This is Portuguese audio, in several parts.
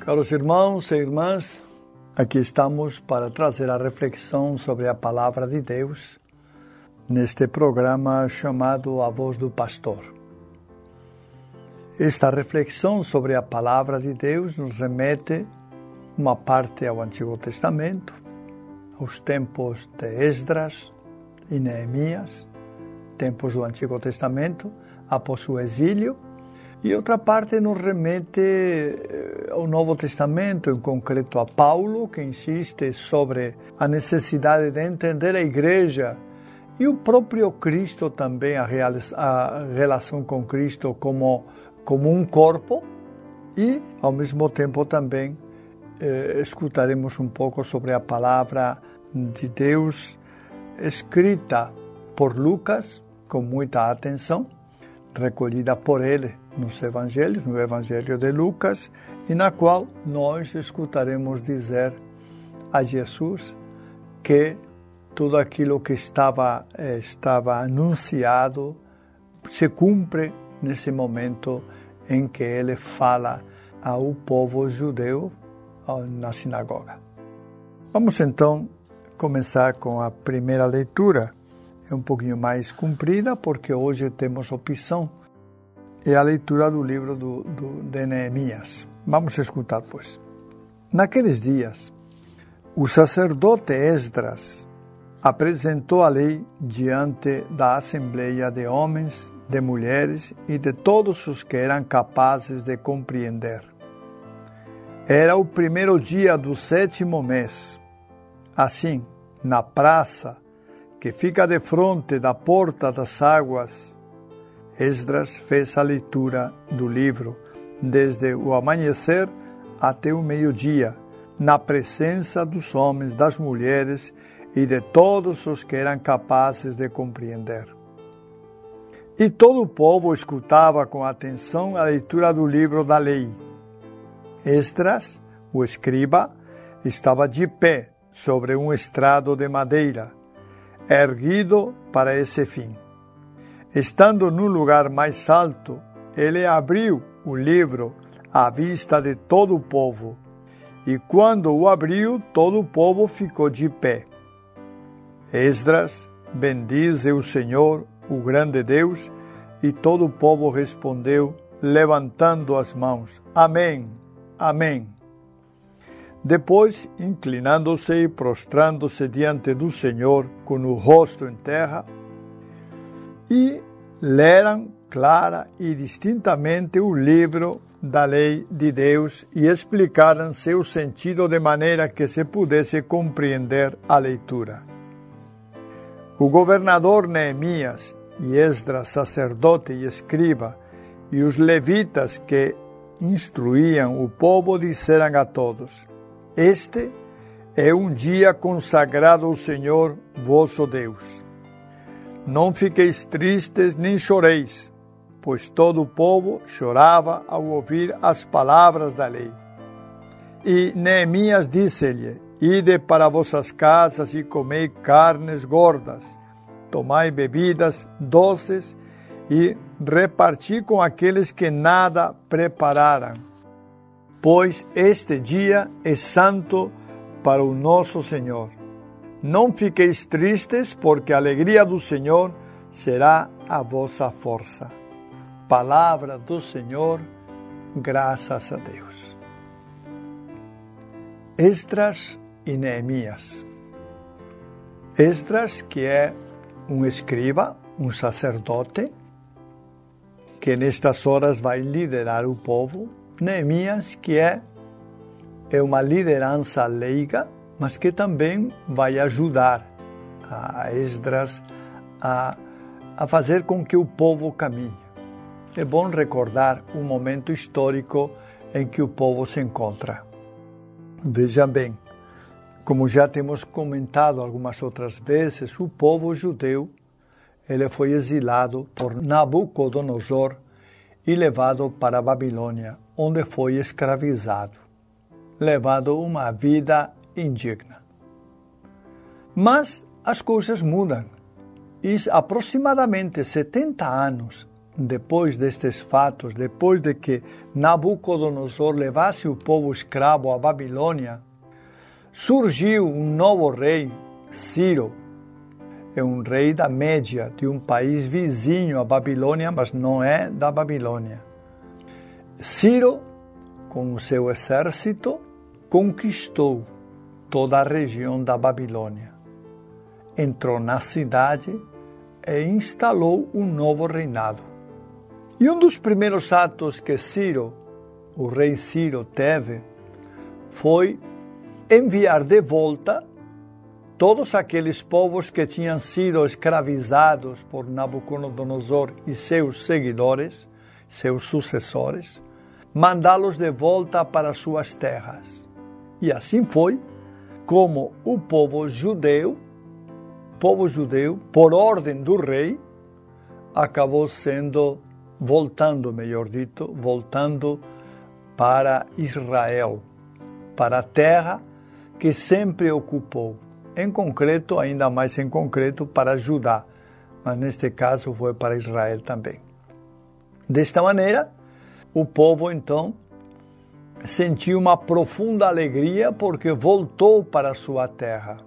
Caros irmãos e irmãs, aqui estamos para trazer a reflexão sobre a palavra de Deus neste programa chamado A Voz do Pastor. Esta reflexão sobre a palavra de Deus nos remete uma parte ao Antigo Testamento, aos tempos de Esdras e Neemias, tempos do Antigo Testamento, após o exílio, e outra parte nos remete eh, ao Novo Testamento, em concreto a Paulo, que insiste sobre a necessidade de entender a igreja e o próprio Cristo também, a, a relação com Cristo como, como um corpo, e ao mesmo tempo também eh, escutaremos um pouco sobre a palavra de Deus escrita por Lucas com muita atenção, recolhida por ele nos evangelhos, no evangelho de Lucas, e na qual nós escutaremos dizer a Jesus que tudo aquilo que estava estava anunciado se cumpre nesse momento em que ele fala ao povo judeu na sinagoga. Vamos então começar com a primeira leitura. É um pouquinho mais comprida porque hoje temos opção. É a leitura do livro do, do, de Neemias. Vamos escutar, pois. Naqueles dias, o sacerdote Esdras apresentou a lei diante da assembleia de homens, de mulheres e de todos os que eram capazes de compreender. Era o primeiro dia do sétimo mês. Assim, na praça, que fica de frente da porta das águas, Esdras fez a leitura do livro desde o amanhecer até o meio-dia, na presença dos homens, das mulheres e de todos os que eram capazes de compreender. E todo o povo escutava com atenção a leitura do livro da lei. Esdras, o escriba, estava de pé sobre um estrado de madeira, erguido para esse fim. Estando no lugar mais alto, ele abriu o livro à vista de todo o povo, e quando o abriu, todo o povo ficou de pé. Esdras bendize o Senhor, o grande Deus, e todo o povo respondeu, levantando as mãos: Amém, Amém. Depois, inclinando-se e prostrando-se diante do Senhor, com o rosto em terra, e leram clara e distintamente o livro da lei de Deus e explicaram seu sentido de maneira que se pudesse compreender a leitura. O governador Neemias e Esdras, sacerdote e escriba, e os levitas que instruíam o povo disseram a todos: Este é um dia consagrado ao Senhor vosso Deus. Não fiqueis tristes nem choreis, pois todo o povo chorava ao ouvir as palavras da lei. E Neemias disse-lhe: Ide para vossas casas e comei carnes gordas, tomai bebidas doces e reparti com aqueles que nada prepararam. Pois este dia é santo para o nosso Senhor. Não fiqueis tristes, porque a alegria do Senhor será a vossa força. Palavra do Senhor, graças a Deus. Esdras e Neemias. Esdras, que é um escriba, um sacerdote, que nestas horas vai liderar o povo. Neemias, que é, é uma liderança leiga, mas que também vai ajudar a Esdras a, a fazer com que o povo caminhe. É bom recordar o momento histórico em que o povo se encontra. Veja bem, como já temos comentado algumas outras vezes, o povo judeu ele foi exilado por Nabucodonosor e levado para a Babilônia, onde foi escravizado, levado uma vida indigna. Mas as coisas mudam. E aproximadamente 70 anos depois destes fatos, depois de que Nabucodonosor levasse o povo escravo à Babilônia, surgiu um novo rei, Ciro. É um rei da Média, de um país vizinho à Babilônia, mas não é da Babilônia. Ciro, com o seu exército, conquistou toda a região da Babilônia. Entrou na cidade e instalou um novo reinado. E um dos primeiros atos que Ciro, o rei Ciro, teve foi enviar de volta todos aqueles povos que tinham sido escravizados por Nabucodonosor e seus seguidores, seus sucessores, mandá-los de volta para suas terras. E assim foi como o povo judeu, povo judeu, por ordem do rei, acabou sendo voltando, melhor dito, voltando para Israel, para a terra que sempre ocupou. Em concreto, ainda mais em concreto, para Judá, mas neste caso foi para Israel também. Desta maneira, o povo então sentiu uma profunda alegria porque voltou para sua terra.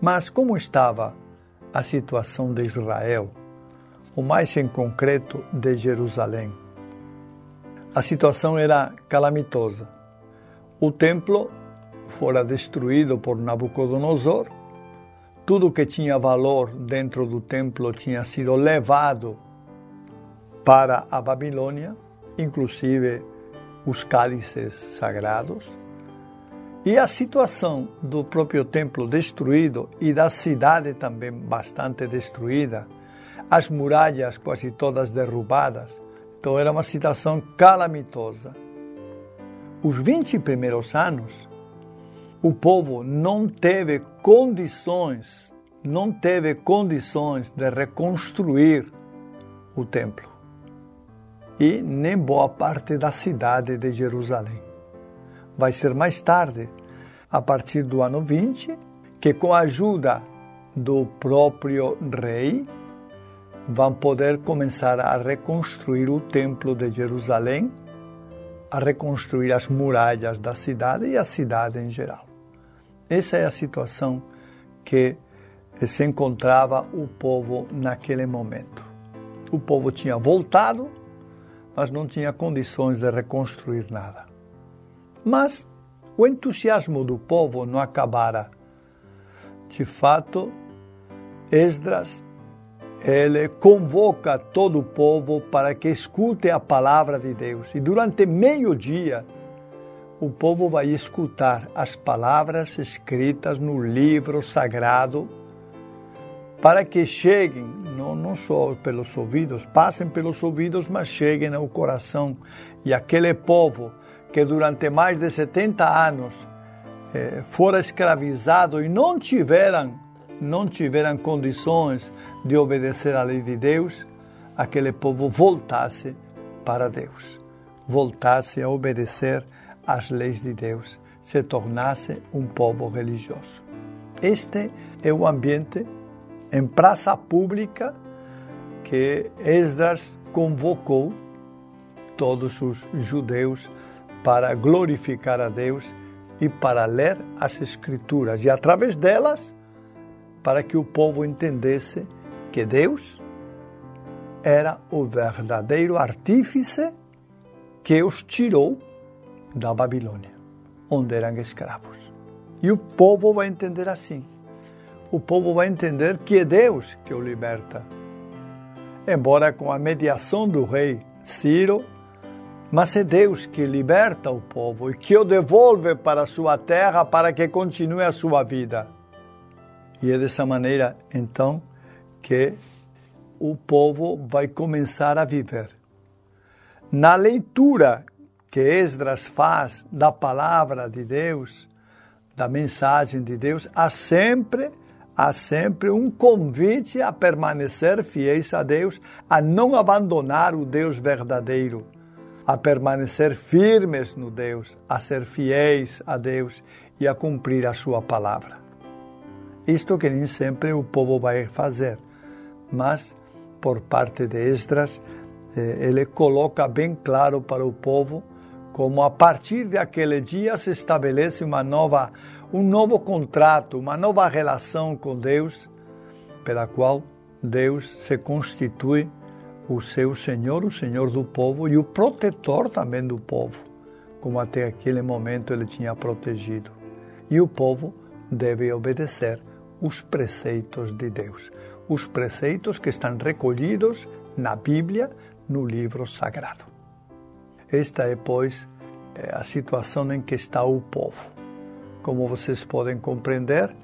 Mas como estava a situação de Israel? o mais em concreto de Jerusalém. A situação era calamitosa. O templo fora destruído por Nabucodonosor, tudo que tinha valor dentro do templo tinha sido levado para a Babilônia, inclusive os cálices sagrados. E a situação do próprio templo destruído e da cidade também bastante destruída as muralhas quase todas derrubadas. Então era uma situação calamitosa. Os 20 primeiros anos, o povo não teve condições, não teve condições de reconstruir o templo. E nem boa parte da cidade de Jerusalém. Vai ser mais tarde, a partir do ano 20, que com a ajuda do próprio rei, vão poder começar a reconstruir o templo de Jerusalém, a reconstruir as muralhas da cidade e a cidade em geral. Essa é a situação que se encontrava o povo naquele momento. O povo tinha voltado, mas não tinha condições de reconstruir nada. Mas o entusiasmo do povo não acabara. De fato, Esdras ele convoca todo o povo para que escute a palavra de Deus. E durante meio dia, o povo vai escutar as palavras escritas no livro sagrado, para que cheguem, não, não só pelos ouvidos, passem pelos ouvidos, mas cheguem ao coração. E aquele povo que durante mais de 70 anos eh, fora escravizado e não tiveram, não tiveram condições de obedecer à lei de Deus, aquele povo voltasse para Deus, voltasse a obedecer às leis de Deus, se tornasse um povo religioso. Este é o ambiente em praça pública que Esdras convocou todos os judeus para glorificar a Deus e para ler as Escrituras, e através delas, para que o povo entendesse que Deus era o verdadeiro artífice que os tirou da Babilônia, onde eram escravos. E o povo vai entender assim. O povo vai entender que é Deus que o liberta. Embora com a mediação do rei Ciro, Mas é Deus que liberta o povo e que o devolve para a sua terra para que continue a sua vida. E é dessa maneira, então, que o povo vai começar a viver. Na leitura que Esdras faz da palavra de Deus, da mensagem de Deus, há sempre há sempre um convite a permanecer fiéis a Deus, a não abandonar o Deus verdadeiro, a permanecer firmes no Deus, a ser fiéis a Deus e a cumprir a sua palavra. Isto que nem sempre o povo vai fazer, mas por parte de Esdras, eh, ele coloca bem claro para o povo como a partir daquele dia se estabelece uma nova, um novo contrato, uma nova relação com Deus, pela qual Deus se constitui o seu Senhor, o Senhor do povo e o protetor também do povo, como até aquele momento ele tinha protegido. E o povo deve obedecer os preceitos de Deus, os preceitos que estão recolhidos na Bíblia, no livro sagrado. Esta é, pois, é a situação em que está o povo. Como vocês podem compreender,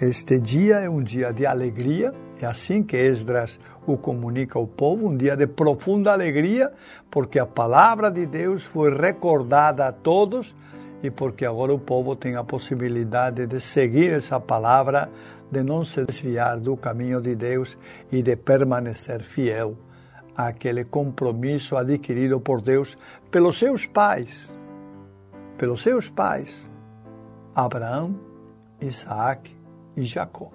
este dia é um dia de alegria, é assim que Esdras o comunica ao povo, um dia de profunda alegria, porque a palavra de Deus foi recordada a todos e porque agora o povo tem a possibilidade de seguir essa palavra, de não se desviar do caminho de Deus e de permanecer fiel aquele compromisso adquirido por Deus pelos seus pais, pelos seus pais, Abraão, Isaac e Jacó.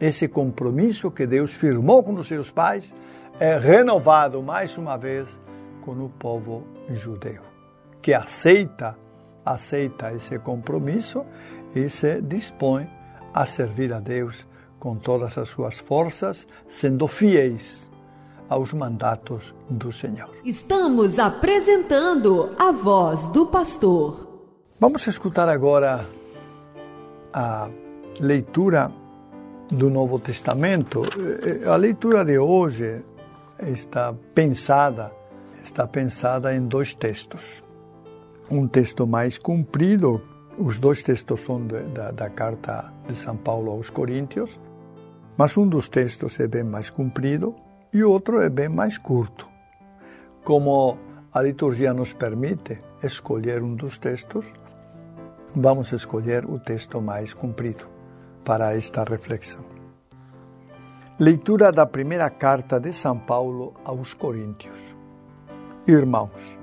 Esse compromisso que Deus firmou com os seus pais é renovado mais uma vez com o povo judeu, que aceita aceita esse compromisso e se dispõe a servir a Deus com todas as suas forças, sendo fiéis aos mandatos do Senhor. Estamos apresentando a voz do pastor. Vamos escutar agora a leitura do Novo Testamento. A leitura de hoje está pensada, está pensada em dois textos. Um texto mais comprido, os dois textos são da, da carta de São Paulo aos Coríntios, mas um dos textos é bem mais comprido e o outro é bem mais curto. Como a liturgia nos permite escolher um dos textos, vamos escolher o texto mais comprido para esta reflexão. Leitura da primeira carta de São Paulo aos Coríntios. Irmãos,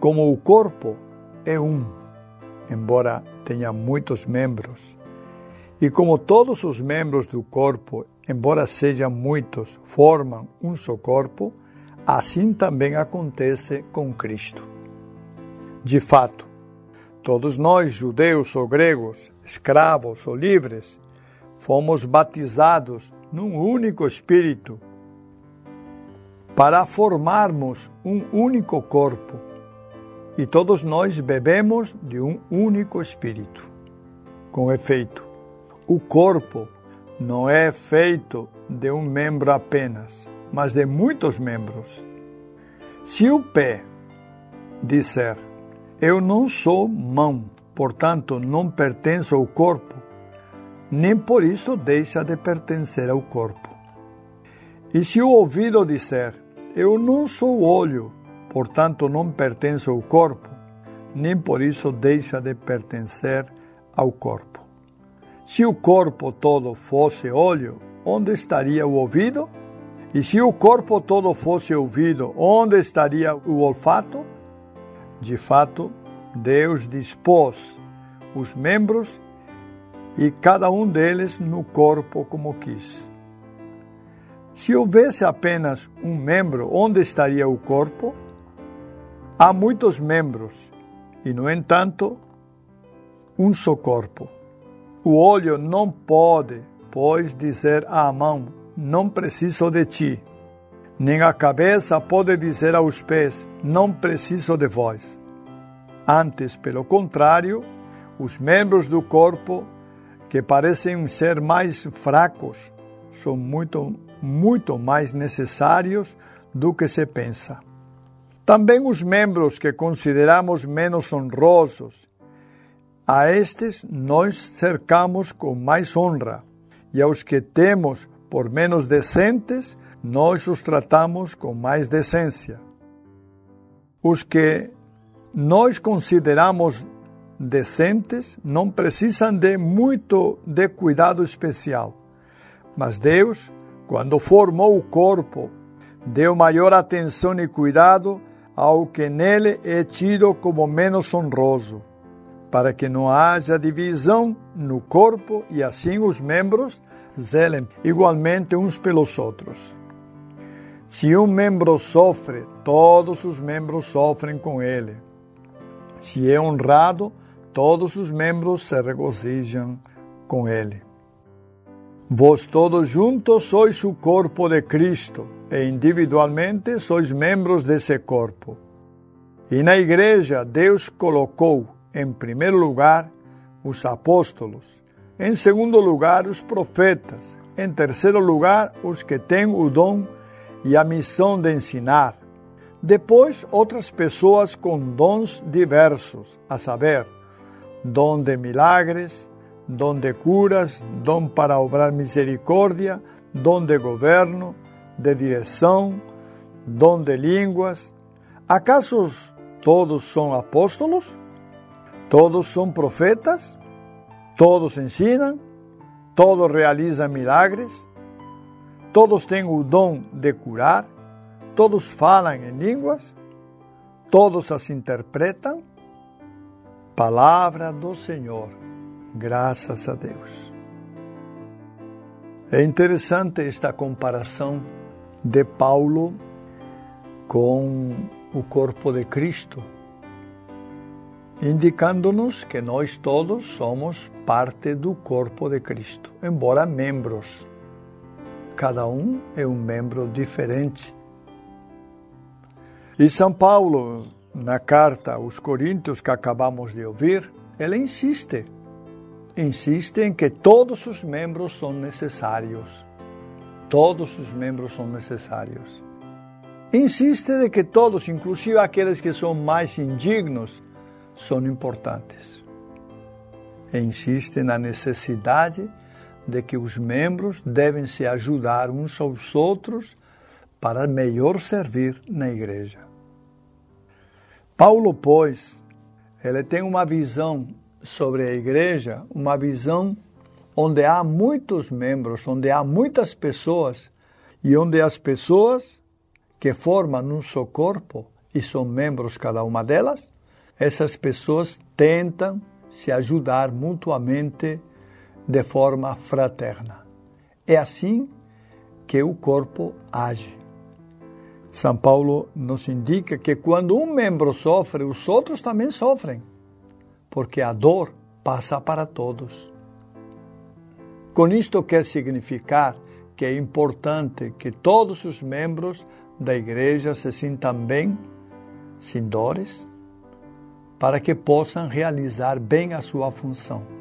como o corpo é um, embora tenha muitos membros, e como todos os membros do corpo embora sejam muitos, formam um só corpo, assim também acontece com Cristo. De fato, todos nós, judeus ou gregos, escravos ou livres, fomos batizados num único Espírito para formarmos um único corpo e todos nós bebemos de um único Espírito. Com efeito, o corpo não é feito de um membro apenas, mas de muitos membros. Se o pé disser, eu não sou mão, portanto não pertenço ao corpo, nem por isso deixa de pertencer ao corpo. E se o ouvido disser, eu não sou olho, portanto não pertenço ao corpo, nem por isso deixa de pertencer ao corpo. Se o corpo todo fosse olho, onde estaria o ouvido? E se o corpo todo fosse ouvido, onde estaria o olfato? De fato, Deus dispôs os membros e cada um deles no corpo como quis. Se houvesse apenas um membro, onde estaria o corpo? Há muitos membros e, no entanto, um só corpo. O olho não pode, pois, dizer à mão: Não preciso de ti. Nem a cabeça pode dizer aos pés: Não preciso de vós. Antes, pelo contrário, os membros do corpo, que parecem ser mais fracos, são muito, muito mais necessários do que se pensa. Também os membros que consideramos menos honrosos, a estes nós cercamos com mais honra, e aos que temos por menos decentes, nós os tratamos com mais decência. Os que nós consideramos decentes não precisam de muito de cuidado especial. Mas Deus, quando formou o corpo, deu maior atenção e cuidado ao que nele é tido como menos honroso, para que não haja divisão no corpo e assim os membros zelem igualmente uns pelos outros. Se um membro sofre, todos os membros sofrem com ele. Se é honrado, todos os membros se regozijam com ele. Vós todos juntos sois o corpo de Cristo e individualmente sois membros desse corpo. E na igreja Deus colocou, em primeiro lugar, os apóstolos, em segundo lugar, os profetas, em terceiro lugar, os que têm o dom e a missão de ensinar. Depois, outras pessoas com dons diversos, a saber, dom de milagres, dom de curas, dom para obrar misericórdia, dom de governo, de direção, dom de línguas. Acaso todos são apóstolos? Todos são profetas? Todos ensinam? Todos realizam milagres? Todos têm o dom de curar? Todos falam em línguas? Todos as interpretam? Palavra do Senhor. Graças a Deus. É interessante esta comparação de Paulo com o corpo de Cristo, indicando-nos que nós todos somos parte do corpo de Cristo, embora membros. Cada um é um membro diferente. E São Paulo, na carta aos Coríntios que acabamos de ouvir, ele insiste insiste em que todos os membros são necessários. Todos os membros são necessários. Insiste de que todos, inclusive aqueles que são mais indignos, são importantes. E insiste na necessidade de que os membros devem se ajudar uns aos outros para melhor servir na igreja. Paulo, pois, ele tem uma visão sobre a igreja uma visão onde há muitos membros, onde há muitas pessoas e onde as pessoas que formam um só corpo e são membros cada uma delas, essas pessoas tentam se ajudar mutuamente de forma fraterna. É assim que o corpo age. São Paulo nos indica que quando um membro sofre, os outros também sofrem porque a dor passa para todos. Com isto quer significar que é importante que todos os membros da igreja se sintam bem, sem dores, para que possam realizar bem a sua função.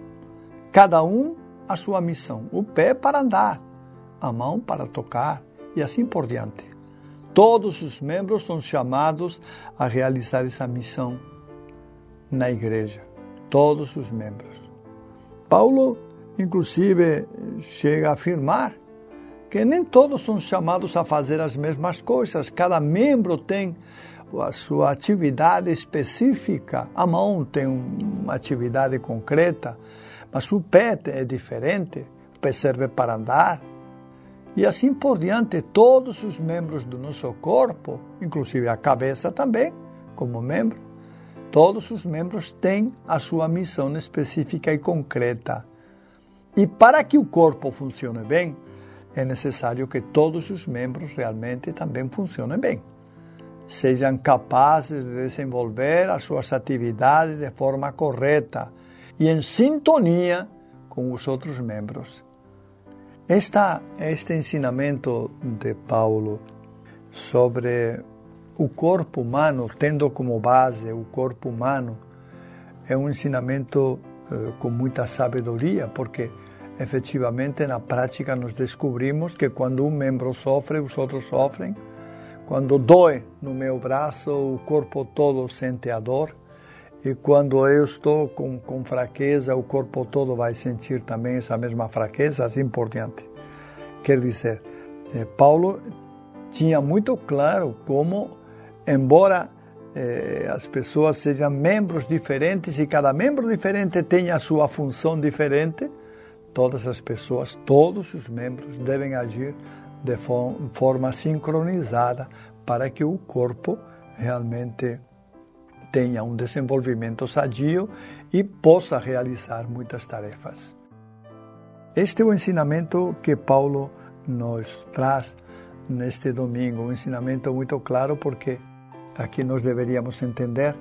Cada um a sua missão. O pé para andar, a mão para tocar e assim por diante. Todos os membros são chamados a realizar essa missão na igreja todos os membros. Paulo, inclusive, chega a afirmar que nem todos são chamados a fazer as mesmas coisas, cada membro tem a sua atividade específica. A mão tem uma atividade concreta, mas o pé é diferente. O pé serve para andar. E assim por diante, todos os membros do nosso corpo, inclusive a cabeça também, como membro, Todos os membros têm a sua missão específica e concreta. E para que o corpo funcione bem, é necessário que todos os membros realmente também funcionem bem. Sejam capazes de desenvolver as suas atividades de forma correta e em sintonia com os outros membros. Esta, este ensinamento de Paulo sobre o corpo humano, tendo como base o corpo humano, é um ensinamento eh, com muita sabedoria, porque efetivamente na prática nós descobrimos que quando um membro sofre, os outros sofrem. Quando dói no meu braço, o corpo todo sente a dor. E quando eu estou com, com fraqueza, o corpo todo vai sentir também essa mesma fraqueza, assim por diante. Quer dizer, eh, Paulo tinha muito claro como, embora eh, as pessoas sejam membros diferentes e cada membro diferente tenha a sua função diferente, todas as pessoas, todos os membros devem agir de forma sincronizada para que o corpo realmente tenha um desenvolvimento sadio e possa realizar muitas tarefas. Este é o ensinamento que Paulo nos traz neste domingo, um ensinamento muito claro, porque aqui nós deveríamos entender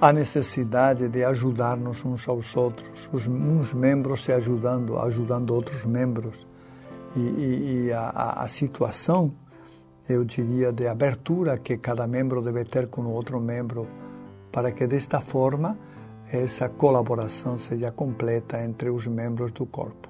a necessidade de ajudar-nos uns aos outros, os, uns membros se ajudando, ajudando outros membros. E, e, e a, a, situação, eu diria, de abertura que cada membro deve ter com o outro membro, para que desta forma essa colaboração seja completa entre os membros do corpo.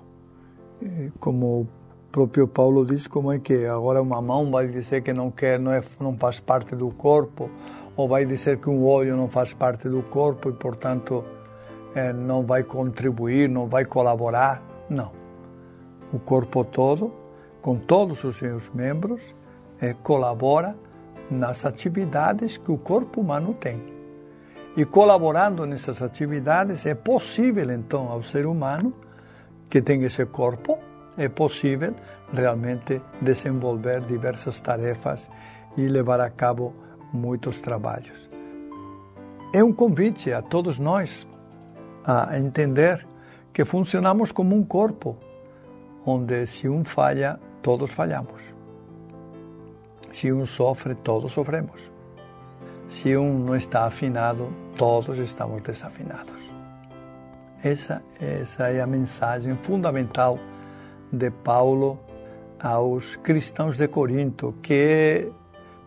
E como o próprio Paulo diz, como é que agora uma mão vai dizer que não quer, não, é, não faz parte do corpo, ou vai dizer que um olho não faz parte do corpo e, portanto, é, não vai contribuir, não vai colaborar. Não. O corpo todo, com todos os seus membros, é, colabora nas atividades que o corpo humano tem. E colaborando nessas atividades, é possível, então, ao ser humano que tem esse corpo, é possível realmente desenvolver diversas tarefas e levar a cabo muitos trabalhos. É um convite a todos nós a entender que funcionamos como um corpo, onde se um falha, todos falhamos. Se um sofre, todos sofremos. Se um não está afinado, todos estamos desafinados. Essa, essa é a mensagem fundamental de Paulo aos cristãos de Corinto, que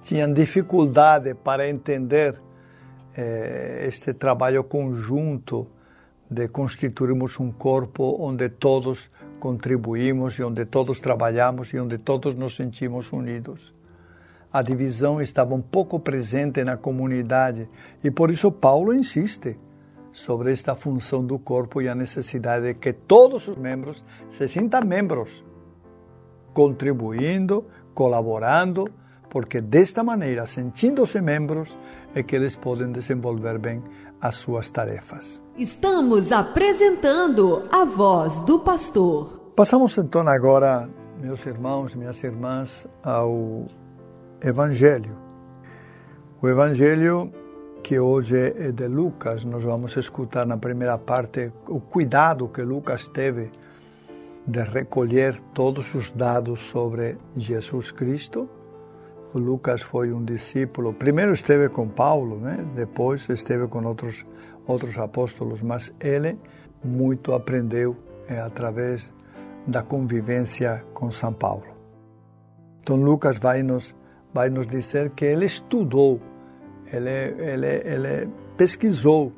tinham dificuldade para entender eh, este trabalho conjunto de constituirmos um corpo onde todos contribuímos e onde todos trabalhamos e onde todos nos sentimos unidos. A divisão estava um pouco presente na comunidade e por isso Paulo insiste sobre esta função do corpo e a necessidade de que todos os membros se sintam membros, contribuindo, colaborando, porque desta maneira, sentindo-se membros, é que eles podem desenvolver bem as suas tarefas. Estamos apresentando a voz do pastor. Passamos então agora, meus irmãos, minhas irmãs, ao Evangelho. O Evangelho que hoje é de Lucas, nós vamos escutar na primeira parte o cuidado que Lucas teve de recolher todos os dados sobre Jesus Cristo o Lucas foi um discípulo. Primeiro esteve com Paulo, né? depois esteve com outros, outros apóstolos, mas ele muito aprendeu é, através da convivência com São Paulo. Então Lucas vai nos, vai nos dizer que ele estudou, ele, ele, ele pesquisou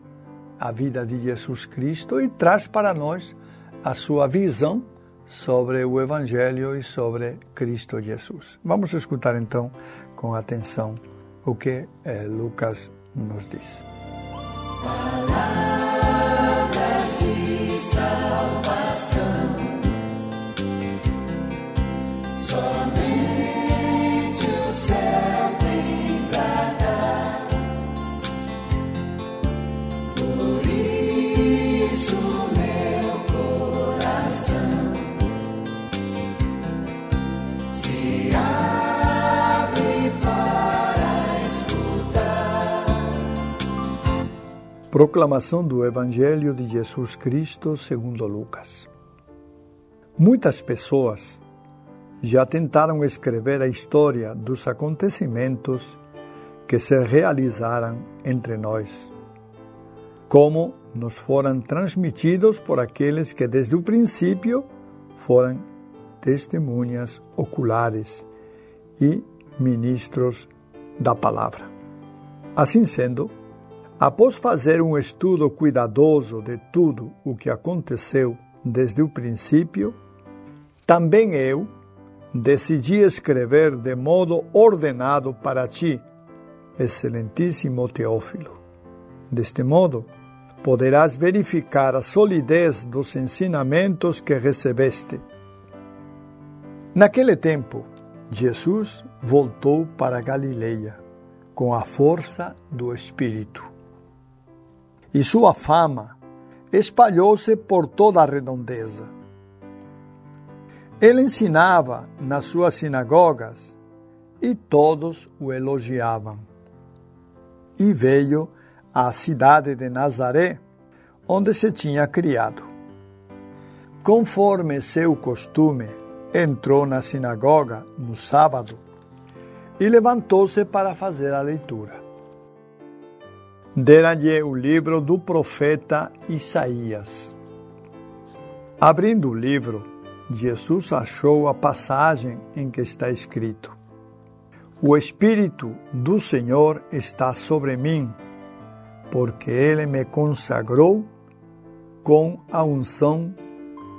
a vida de Jesus Cristo e traz para nós a sua visão sobre o Evangelho e sobre Cristo Jesus. Vamos escutar então com atenção o que eh, Lucas nos diz. Palavras Proclamação do Evangelho de Jesus Cristo segundo Lucas. Muitas pessoas já tentaram escrever a história dos acontecimentos que se realizaram entre nós, como nos foram transmitidos por aqueles que desde o princípio foram testemunhas oculares e ministros da palavra. Assim sendo, após fazer um estudo cuidadoso de tudo o que aconteceu desde o princípio, também eu, decidi escrever de modo ordenado para ti, excelentíssimo Teófilo. Deste modo, poderás verificar a solidez dos ensinamentos que recebeste. Naquele tempo, Jesus voltou para Galileia com a força do Espírito. E sua fama espalhou-se por toda a redondeza. Ele ensinava nas suas sinagogas e todos o elogiavam. E veio à cidade de Nazaré, onde se tinha criado. Conforme seu costume, entrou na sinagoga no sábado e levantou-se para fazer a leitura. Deram-lhe o livro do profeta Isaías. Abrindo o livro, Jesus achou a passagem em que está escrito: O Espírito do Senhor está sobre mim, porque ele me consagrou com a unção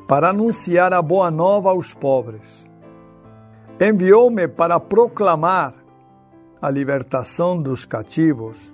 para anunciar a boa nova aos pobres. Enviou-me para proclamar a libertação dos cativos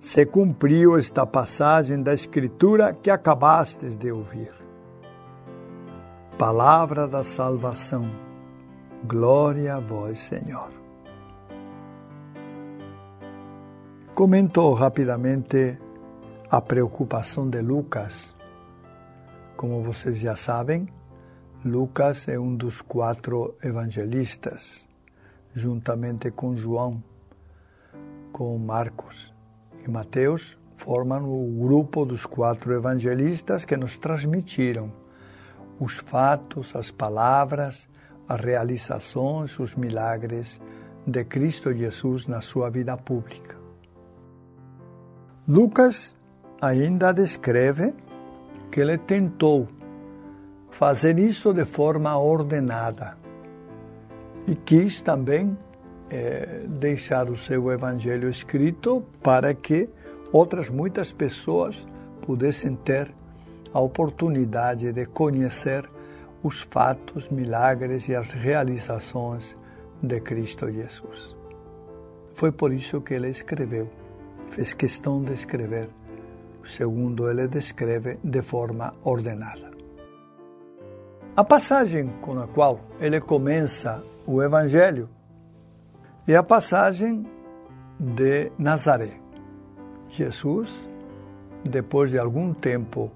se cumpriu esta passagem da Escritura que acabastes de ouvir. Palavra da salvação. Glória a vós, Senhor. Comento rapidamente a preocupação de Lucas como vocês já sabem, Lucas é um dos quatro evangelistas, juntamente com João, com Marcos e Mateus, formam o grupo dos quatro evangelistas que nos transmitiram os fatos, as palavras, as realizações, os milagres de Cristo Jesus na sua vida pública. Lucas ainda descreve que ele tentou fazer isso de forma ordenada e quis também é, deixar o seu evangelho escrito para que outras muitas pessoas pudessem ter a oportunidade de conhecer os fatos, milagres e as realizações de Cristo Jesus. Foi por isso que ele escreveu, fez questão de escrever segundo ele descreve de forma ordenada. A passagem com a qual ele começa o Evangelho é a passagem de Nazaré. Jesus, depois de algum tempo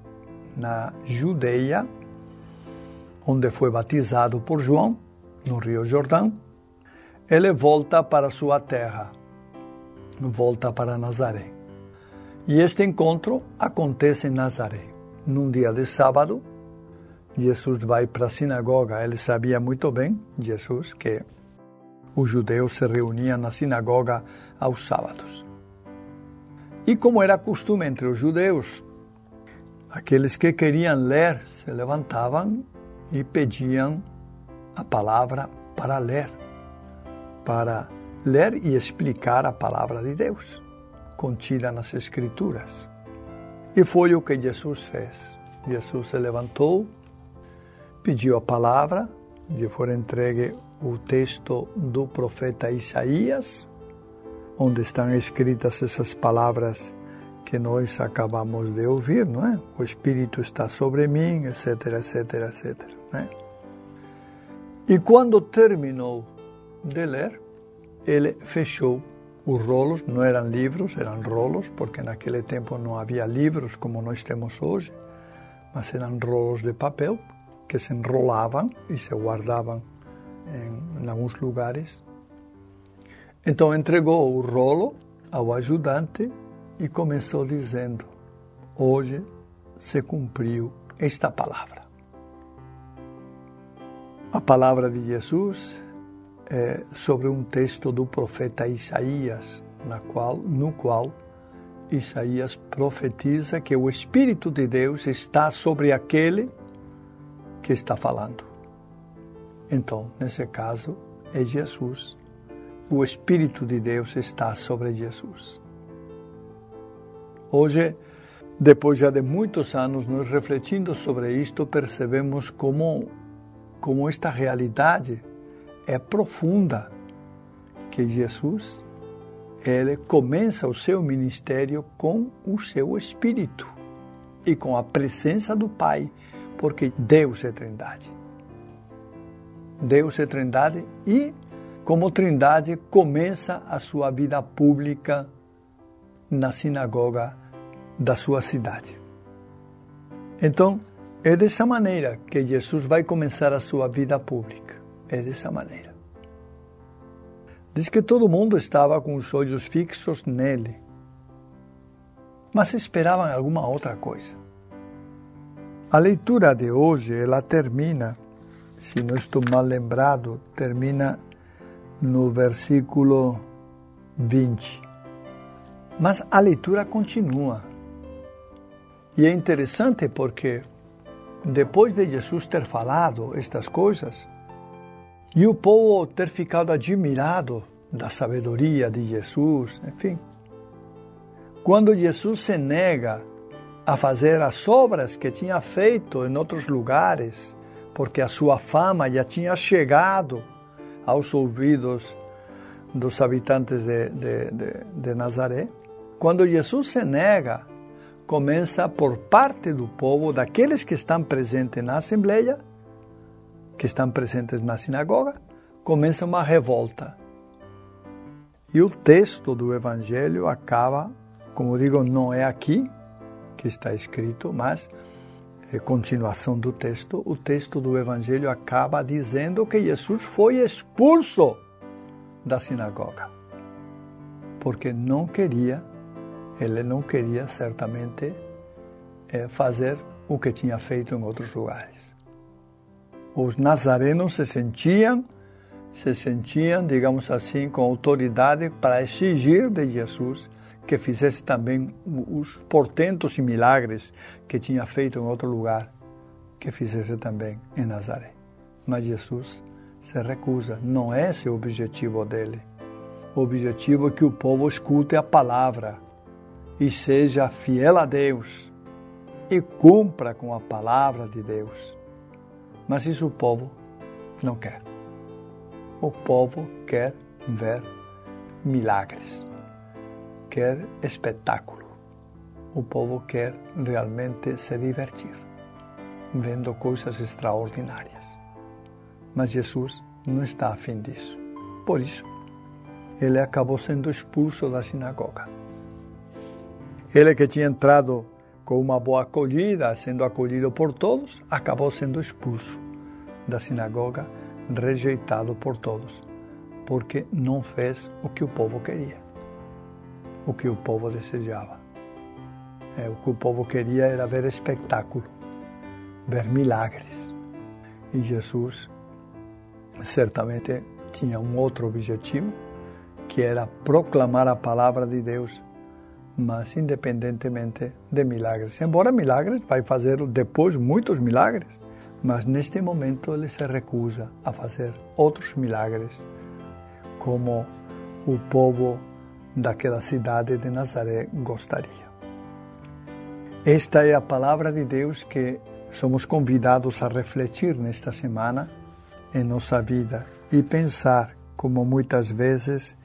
na Judeia, onde foi batizado por João, no Rio Jordão, ele volta para sua terra, volta para Nazaré. E este encontro acontece em Nazaré. Num dia de sábado, Jesus vai para a sinagoga. Ele sabia muito bem, Jesus, que os judeus se reuniam na sinagoga aos sábados. E como era costume entre os judeus, aqueles que queriam ler se levantavam e pediam a palavra para ler, para ler e explicar a palavra de Deus contida nas Escrituras. E foi o que Jesus fez. Jesus se levantou, pediu a palavra, lhe foi entregue o texto do profeta Isaías, onde estão escritas essas palavras que nós acabamos de ouvir, não é? O Espírito está sobre mim, etc, etc, etc. Né? E quando terminou de ler, ele fechou os rolos não eram livros, eram rolos, porque naquele tempo não havia livros como nós temos hoje, mas eram rolos de papel que se enrolavam e se guardavam em, em alguns lugares. Então entregou o rolo ao ajudante e começou dizendo: Hoje se cumpriu esta palavra. A palavra de Jesus é, sobre um texto do profeta Isaías, na qual, no qual Isaías profetiza que o Espírito de Deus está sobre aquele que está falando. Então, nesse caso, é Jesus. O Espírito de Deus está sobre Jesus. Hoje, depois já de muitos anos, nos refletindo sobre isto, percebemos como, como esta realidade é profunda, que Jesus ele começa o seu ministério com o seu Espírito e com a presença do Pai, porque Deus é Trindade. Deus é Trindade e, como Trindade, começa a sua vida pública na sinagoga da sua cidade. Então, é dessa maneira que Jesus vai começar a sua vida pública. É dessa maneira. Diz que todo mundo estava com os olhos fixos nele, mas esperavam alguma outra coisa. A leitura de hoje, ela termina, se não estou mal lembrado, termina no versículo 20. Mas a leitura continua. E é interessante porque depois de Jesus ter falado estas coisas, e o povo ter ficado admirado da sabedoria de Jesus, enfim. Quando Jesus se nega a fazer as obras que tinha feito em outros lugares, porque a sua fama já tinha chegado aos ouvidos dos habitantes de, de, de, de Nazaré, quando Jesus se nega, começa por parte do povo, daqueles que estão presentes na Assembleia, que estão presentes na sinagoga, começa uma revolta. E o texto do Evangelho acaba, como digo, não é aqui que está escrito, mas continuação do texto. O texto do Evangelho acaba dizendo que Jesus foi expulso da sinagoga, porque não queria, ele não queria certamente é, fazer o que tinha feito em outros lugares os nazarenos se sentiam, se sentiam, digamos assim, com autoridade para exigir de Jesus que fizesse também os portentos e milagres que tinha feito em outro lugar, que fizesse também em Nazaré. Mas Jesus se recusa, não é esse o objetivo dele. O objetivo é que o povo escute a palavra e seja fiel a Deus e cumpra com a palavra de Deus. Mas isso o povo não quer. O povo quer ver milagres, quer espetáculo. O povo quer realmente se divertir, vendo coisas extraordinárias. Mas Jesus não está a fim disso. Por isso, ele acabou sendo expulso da sinagoga. Ele que tinha entrado com uma boa acolhida, sendo acolhido por todos, acabou sendo expulso da sinagoga, rejeitado por todos, porque não fez o que o povo queria, o que o povo desejava. É, o que o povo queria era ver espetáculo, ver milagres. E Jesus certamente tinha um outro objetivo, que era proclamar a palavra de Deus mas independentemente de milagres. Embora milagres, vai fazer depois muitos milagres, mas neste momento ele se recusa a fazer outros milagres, como o povo daquela cidade de Nazaré gostaria. Esta é a palavra de Deus que somos convidados a refletir nesta semana em nossa vida e pensar como muitas vezes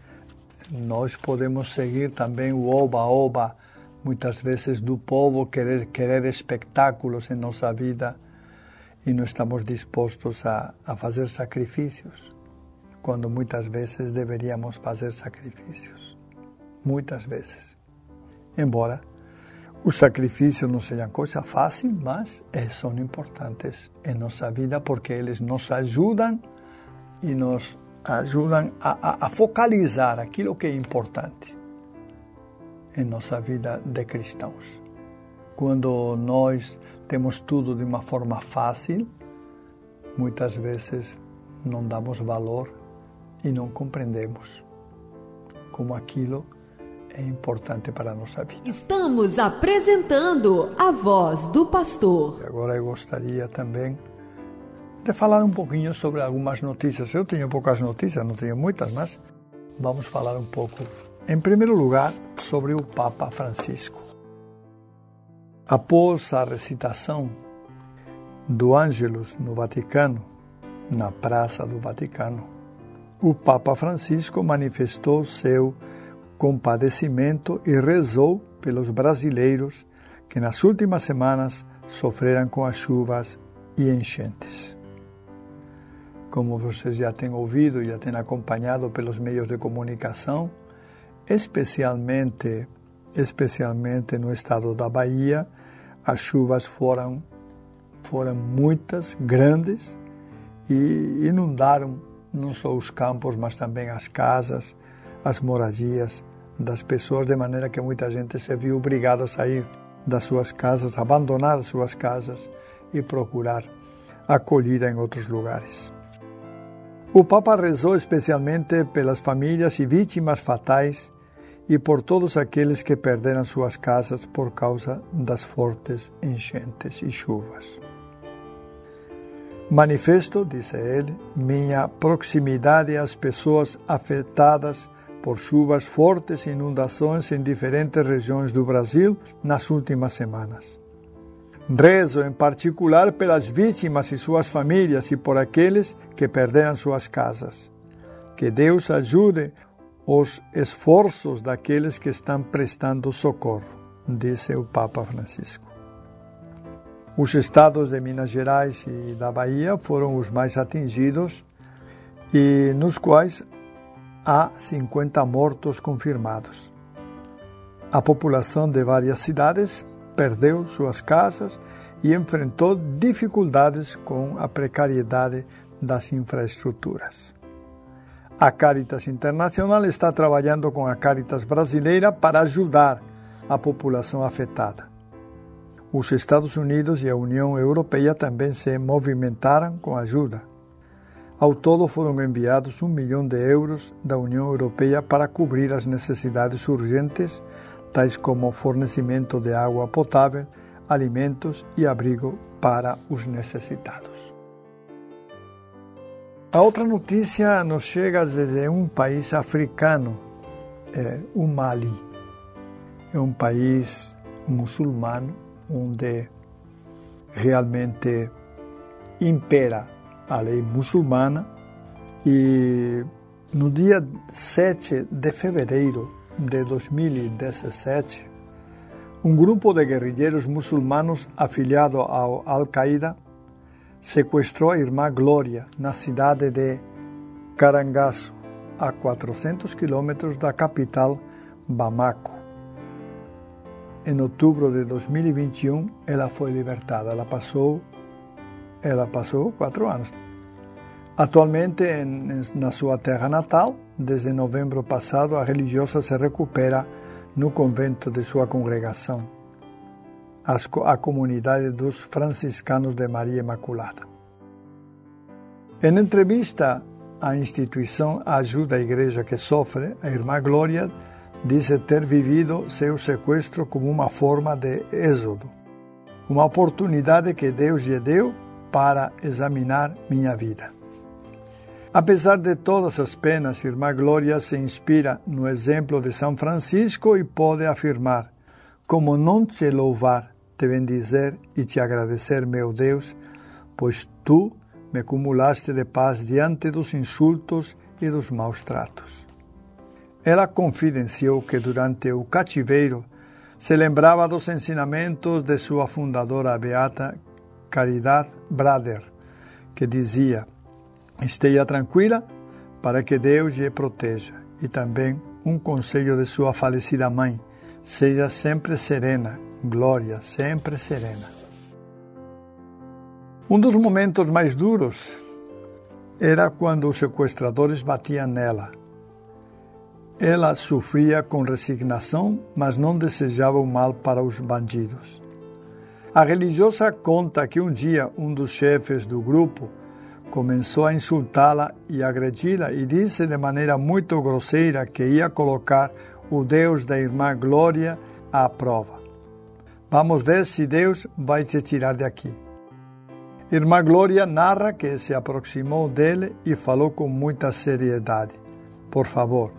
nós podemos seguir também o oba-oba, muitas vezes do povo, querer, querer espetáculos em nossa vida e não estamos dispostos a, a fazer sacrifícios, quando muitas vezes deveríamos fazer sacrifícios. Muitas vezes. Embora os sacrifícios não sejam coisa fácil, mas são importantes em nossa vida porque eles nos ajudam e nos ajudam a, a, a focalizar aquilo que é importante em nossa vida de cristãos. Quando nós temos tudo de uma forma fácil, muitas vezes não damos valor e não compreendemos como aquilo é importante para a nossa vida. Estamos apresentando a voz do pastor. Agora eu gostaria também de falar um pouquinho sobre algumas notícias. Eu tenho poucas notícias, não tenho muitas, mas vamos falar um pouco. Em primeiro lugar, sobre o Papa Francisco. Após a recitação do Ângelus no Vaticano, na Praça do Vaticano, o Papa Francisco manifestou seu compadecimento e rezou pelos brasileiros que nas últimas semanas sofreram com as chuvas e enchentes. Como vocês já têm ouvido, já têm acompanhado pelos meios de comunicação, especialmente, especialmente no estado da Bahia, as chuvas foram, foram muitas, grandes, e inundaram não só os campos, mas também as casas, as moradias das pessoas, de maneira que muita gente se viu obrigada a sair das suas casas, abandonar as suas casas e procurar acolhida em outros lugares. O Papa rezou especialmente pelas famílias e vítimas fatais e por todos aqueles que perderam suas casas por causa das fortes enchentes e chuvas. Manifesto, disse ele, minha proximidade às pessoas afetadas por chuvas fortes e inundações em diferentes regiões do Brasil nas últimas semanas. Rezo em particular pelas vítimas e suas famílias e por aqueles que perderam suas casas. Que Deus ajude os esforços daqueles que estão prestando socorro, disse o Papa Francisco. Os estados de Minas Gerais e da Bahia foram os mais atingidos e nos quais há 50 mortos confirmados. A população de várias cidades perdeu suas casas e enfrentou dificuldades com a precariedade das infraestruturas. A Caritas Internacional está trabalhando com a Caritas brasileira para ajudar a população afetada. Os Estados Unidos e a União Europeia também se movimentaram com ajuda. Ao todo foram enviados um milhão de euros da União Europeia para cobrir as necessidades urgentes, tais como fornecimento de água potável, alimentos e abrigo para os necessitados. A outra notícia nos chega desde um país africano, é o Mali. É um país muçulmano onde realmente impera a lei muçulmana e no dia 7 de fevereiro de 2017, um grupo de guerrilheiros muçulmanos afiliado ao Al-Qaeda sequestrou a irmã Glória na cidade de Carangaço, a 400 quilômetros da capital Bamako em outubro de 2021 ela foi libertada. Ela passou, ela passou quatro anos. Atualmente, em, na sua terra natal, desde novembro passado, a religiosa se recupera no convento de sua congregação, a comunidade dos franciscanos de Maria Imaculada. Em entrevista à instituição Ajuda a Igreja que Sofre, a irmã Glória disse ter vivido seu sequestro como uma forma de êxodo, uma oportunidade que Deus lhe deu para examinar minha vida. Apesar de todas as penas, Irmã Glória se inspira no exemplo de São Francisco e pode afirmar: Como não te louvar, te bendizer e te agradecer, meu Deus, pois tu me acumulaste de paz diante dos insultos e dos maus tratos. Ela confidenciou que durante o cativeiro se lembrava dos ensinamentos de sua fundadora beata Caridade Brader, que dizia: Esteja tranquila para que Deus lhe proteja. E também um conselho de sua falecida mãe: seja sempre serena, glória, sempre serena. Um dos momentos mais duros era quando os sequestradores batiam nela ela sofria com resignação, mas não desejava o mal para os bandidos. A religiosa conta que um dia um dos chefes do grupo começou a insultá-la e agredi-la e disse de maneira muito grosseira que ia colocar o Deus da irmã Glória à prova. Vamos ver se Deus vai te tirar daqui. Irmã Glória narra que se aproximou dele e falou com muita seriedade: Por favor,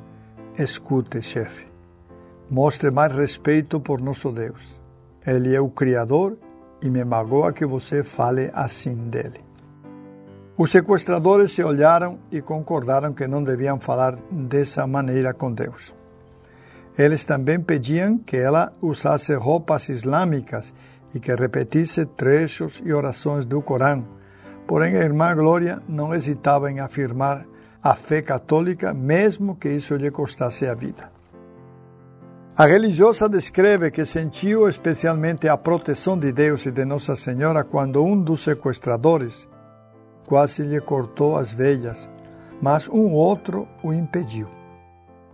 escute, chefe. Mostre mais respeito por nosso Deus. Ele é o Criador e me magoa que você fale assim dele. Os sequestradores se olharam e concordaram que não deviam falar dessa maneira com Deus. Eles também pediam que ela usasse roupas islâmicas e que repetisse trechos e orações do Corão. Porém, a irmã Glória não hesitava em afirmar a fé católica, mesmo que isso lhe custasse a vida. A religiosa descreve que sentiu especialmente a proteção de Deus e de Nossa Senhora quando um dos sequestradores quase lhe cortou as veias, mas um outro o impediu.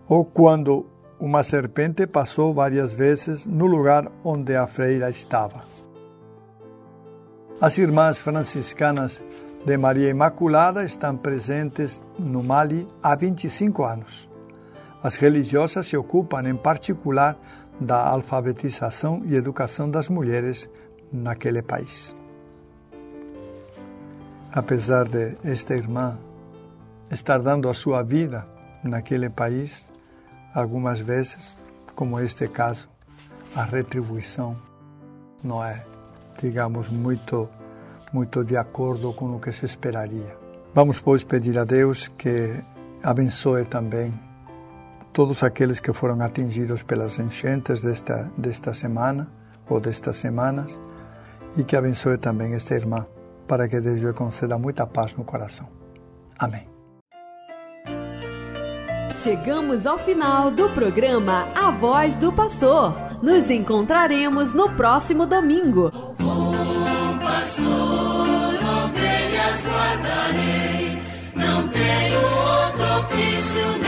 Ou quando uma serpente passou várias vezes no lugar onde a freira estava. As irmãs franciscanas de Maria Imaculada estão presentes no Mali há 25 anos. As religiosas se ocupam, em particular, da alfabetização e educação das mulheres naquele país. Apesar de esta irmã estar dando a sua vida naquele país, algumas vezes, como este caso, a retribuição não é, digamos, muito, muito de acordo com o que se esperaria. Vamos, pois, pedir a Deus que abençoe também todos aqueles que foram atingidos pelas enchentes desta, desta semana ou destas semanas e que abençoe também esta irmã, para que Deus lhe conceda muita paz no coração. Amém. Chegamos ao final do programa A Voz do Pastor. Nos encontraremos no próximo domingo. O pastor, ovelhas guardarei, não tenho outro ofício.